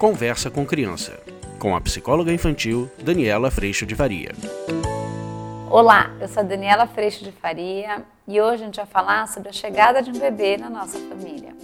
Conversa com Criança, com a psicóloga infantil Daniela Freixo de Faria. Olá, eu sou a Daniela Freixo de Faria e hoje a gente vai falar sobre a chegada de um bebê na nossa família.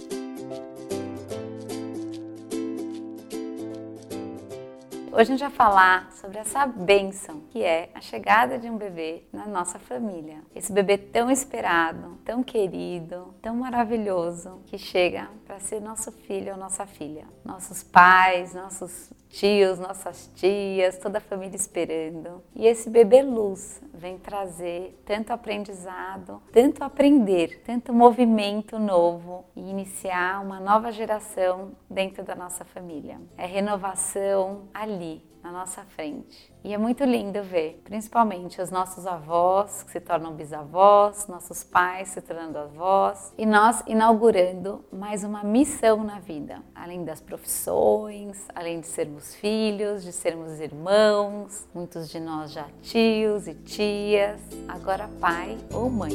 Hoje a gente vai falar sobre essa bênção que é a chegada de um bebê na nossa família. Esse bebê tão esperado, tão querido, tão maravilhoso que chega para ser nosso filho ou nossa filha. Nossos pais, nossos tios, nossas tias, toda a família esperando. E esse bebê luz vem trazer tanto aprendizado, tanto aprender, tanto movimento novo e iniciar uma nova geração dentro da nossa família. É renovação ali, na nossa frente. E é muito lindo ver, principalmente os nossos avós que se tornam bisavós, nossos pais se tornando avós e nós inaugurando mais uma missão na vida, além das profissões, além de sermos filhos, de sermos irmãos, muitos de nós já tios e tias, agora pai ou mãe.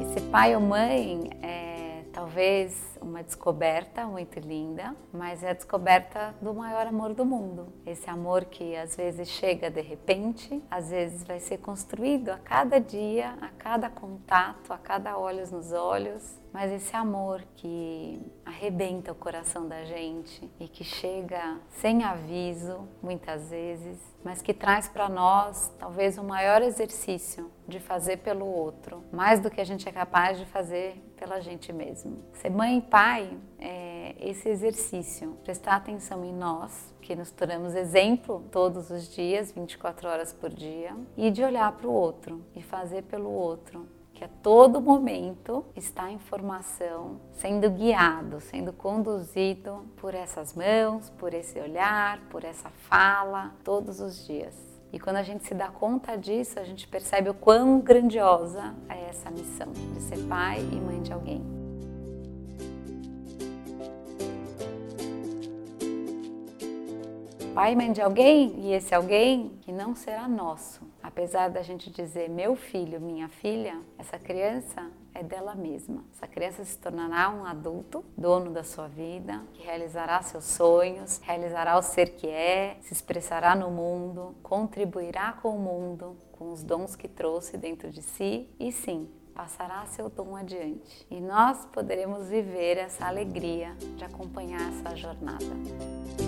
E ser pai ou mãe é talvez uma descoberta muito linda, mas é a descoberta do maior amor do mundo. Esse amor que às vezes chega de repente, às vezes vai ser construído a cada dia, a cada contato, a cada olhos nos olhos, mas esse amor que arrebenta o coração da gente e que chega sem aviso, muitas vezes, mas que traz para nós talvez o maior exercício de fazer pelo outro, mais do que a gente é capaz de fazer pela gente mesmo. Ser mãe e pai é esse exercício, prestar atenção em nós, que nos tornamos exemplo todos os dias, 24 horas por dia, e de olhar para o outro e fazer pelo outro, que a todo momento está em formação, sendo guiado, sendo conduzido por essas mãos, por esse olhar, por essa fala, todos os dias. E quando a gente se dá conta disso, a gente percebe o quão grandiosa é essa missão de ser pai e mãe de alguém. Pai e mãe de alguém e esse alguém que não será nosso. Apesar da gente dizer meu filho, minha filha, essa criança é dela mesma. Essa criança se tornará um adulto, dono da sua vida, que realizará seus sonhos, realizará o ser que é, se expressará no mundo, contribuirá com o mundo, com os dons que trouxe dentro de si e sim, passará seu dom adiante. E nós poderemos viver essa alegria de acompanhar essa jornada.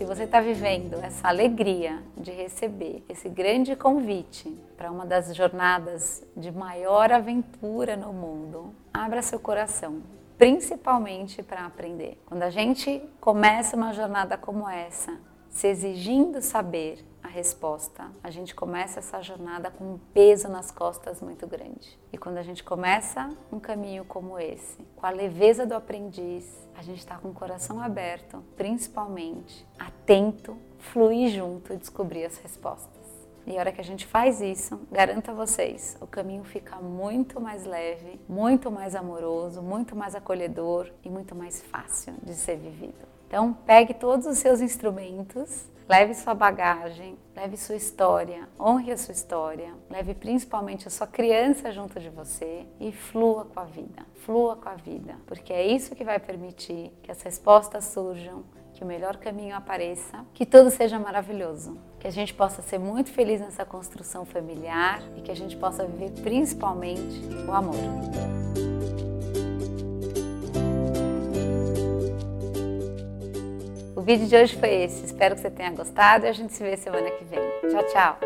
Se você está vivendo essa alegria de receber esse grande convite para uma das jornadas de maior aventura no mundo, abra seu coração, principalmente para aprender. Quando a gente começa uma jornada como essa, se exigindo saber resposta, a gente começa essa jornada com um peso nas costas muito grande. E quando a gente começa um caminho como esse, com a leveza do aprendiz, a gente está com o coração aberto, principalmente atento, fluir junto e descobrir as respostas. E a hora que a gente faz isso, garanto a vocês, o caminho fica muito mais leve, muito mais amoroso, muito mais acolhedor e muito mais fácil de ser vivido. Então, pegue todos os seus instrumentos, leve sua bagagem, leve sua história, honre a sua história, leve principalmente a sua criança junto de você e flua com a vida. Flua com a vida, porque é isso que vai permitir que as respostas surjam, que o melhor caminho apareça, que tudo seja maravilhoso, que a gente possa ser muito feliz nessa construção familiar e que a gente possa viver principalmente o amor. O vídeo de hoje foi esse. Espero que você tenha gostado e a gente se vê semana que vem. Tchau, tchau.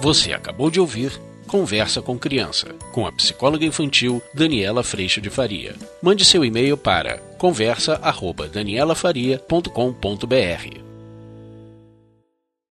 Você acabou de ouvir Conversa com Criança, com a psicóloga infantil Daniela Freixo de Faria. Mande seu e-mail para conversa@danielafaria.com.br.